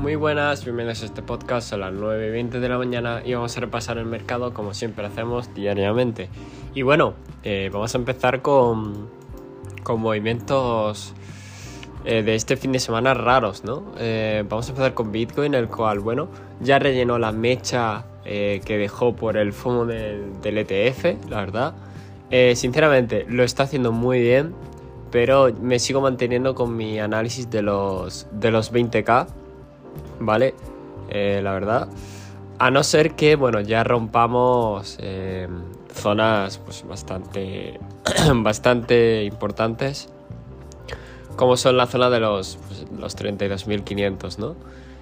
Muy buenas, bienvenidos a este podcast, a las 9 y 20 de la mañana y vamos a repasar el mercado como siempre hacemos diariamente. Y bueno, eh, vamos a empezar con, con movimientos eh, de este fin de semana raros, ¿no? Eh, vamos a empezar con Bitcoin, el cual, bueno, ya rellenó la mecha que dejó por el FOMO del, del ETF, la verdad. sinceramente, lo está haciendo muy bien pero me sigo manteniendo con mi análisis de los, de los 20k, ¿vale? Eh, la verdad. A no ser que, bueno, ya rompamos eh, zonas pues, bastante, bastante importantes, como son la zona de los, pues, los 32.500, ¿no?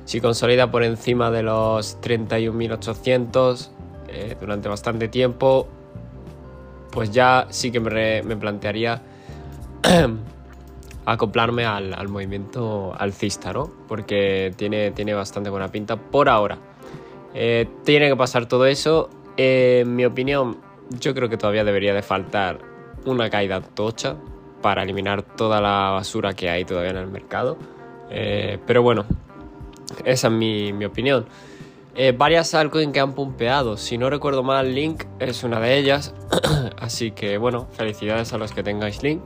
Si consolida por encima de los 31.800 eh, durante bastante tiempo, pues ya sí que me, me plantearía acoplarme al, movimiento alcista, ¿no? Porque tiene, tiene bastante buena pinta por ahora. Eh, tiene que pasar todo eso. en mi opinión, yo creo que todavía debería de faltar una caída tocha para eliminar toda la basura que hay todavía en el mercado. Eh, pero bueno, esa es mi, mi opinión. Eh, varias altcoins que han pumpeado. Si no recuerdo mal, Link es una de ellas. Así que bueno, felicidades a los que tengáis Link.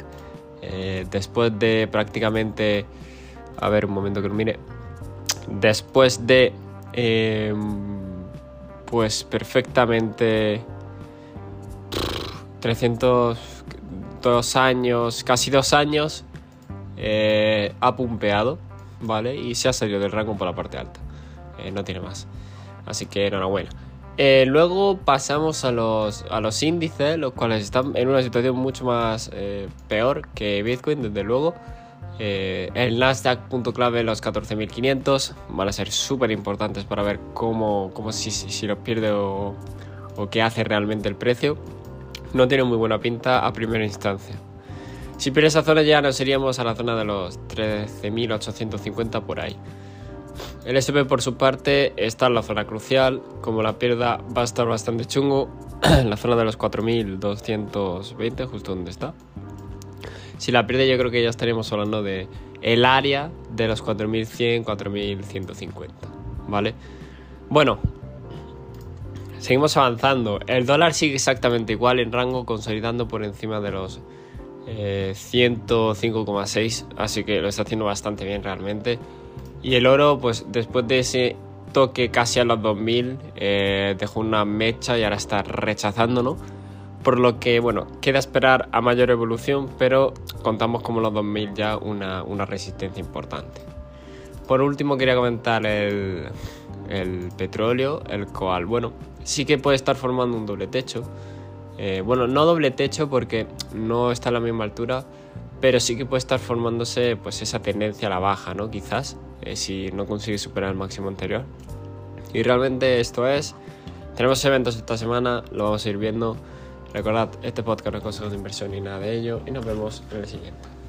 Eh, después de prácticamente... A ver, un momento que lo mire. Después de... Em, pues perfectamente... 300... Dos años, casi dos años, eh, ha pumpeado, ¿vale? Y se ha salido del rango por la parte alta. Eh, no tiene más. Así que enhorabuena. Eh, luego pasamos a los, a los índices, los cuales están en una situación mucho más eh, peor que Bitcoin, desde luego. Eh, el Nasdaq punto clave los 14.500 van a ser súper importantes para ver cómo, cómo si, si, los pierde o, o qué hace realmente el precio. No tiene muy buena pinta a primera instancia. Si pierde esa zona ya nos iríamos a la zona de los 13.850 por ahí. El SP por su parte está en la zona crucial, como la pierda va a estar bastante chungo, la zona de los 4220, justo donde está. Si la pierde yo creo que ya estaríamos hablando de el área de los 4100, 4150, ¿vale? Bueno, seguimos avanzando. El dólar sigue exactamente igual en rango, consolidando por encima de los 105,6, eh, así que lo está haciendo bastante bien realmente. Y el oro, pues después de ese toque casi a los 2000, eh, dejó una mecha y ahora está rechazando, ¿no? Por lo que, bueno, queda esperar a mayor evolución, pero contamos como los 2000 ya una, resistencia importante. Por último, quería comentar el, petróleo, el cual, bueno, sí que puede estar formando un doble techo. Eh, bueno, no doble techo porque no está a la misma altura, pero sí que puede estar formándose pues esa tendencia a la baja, ¿no? Quizás, eh, si no consigue superar el máximo anterior. Y realmente esto es, tenemos eventos esta semana, lo vamos a ir viendo. Recordad, este podcast no es consejo de inversión ni nada de ello y nos vemos en el siguiente.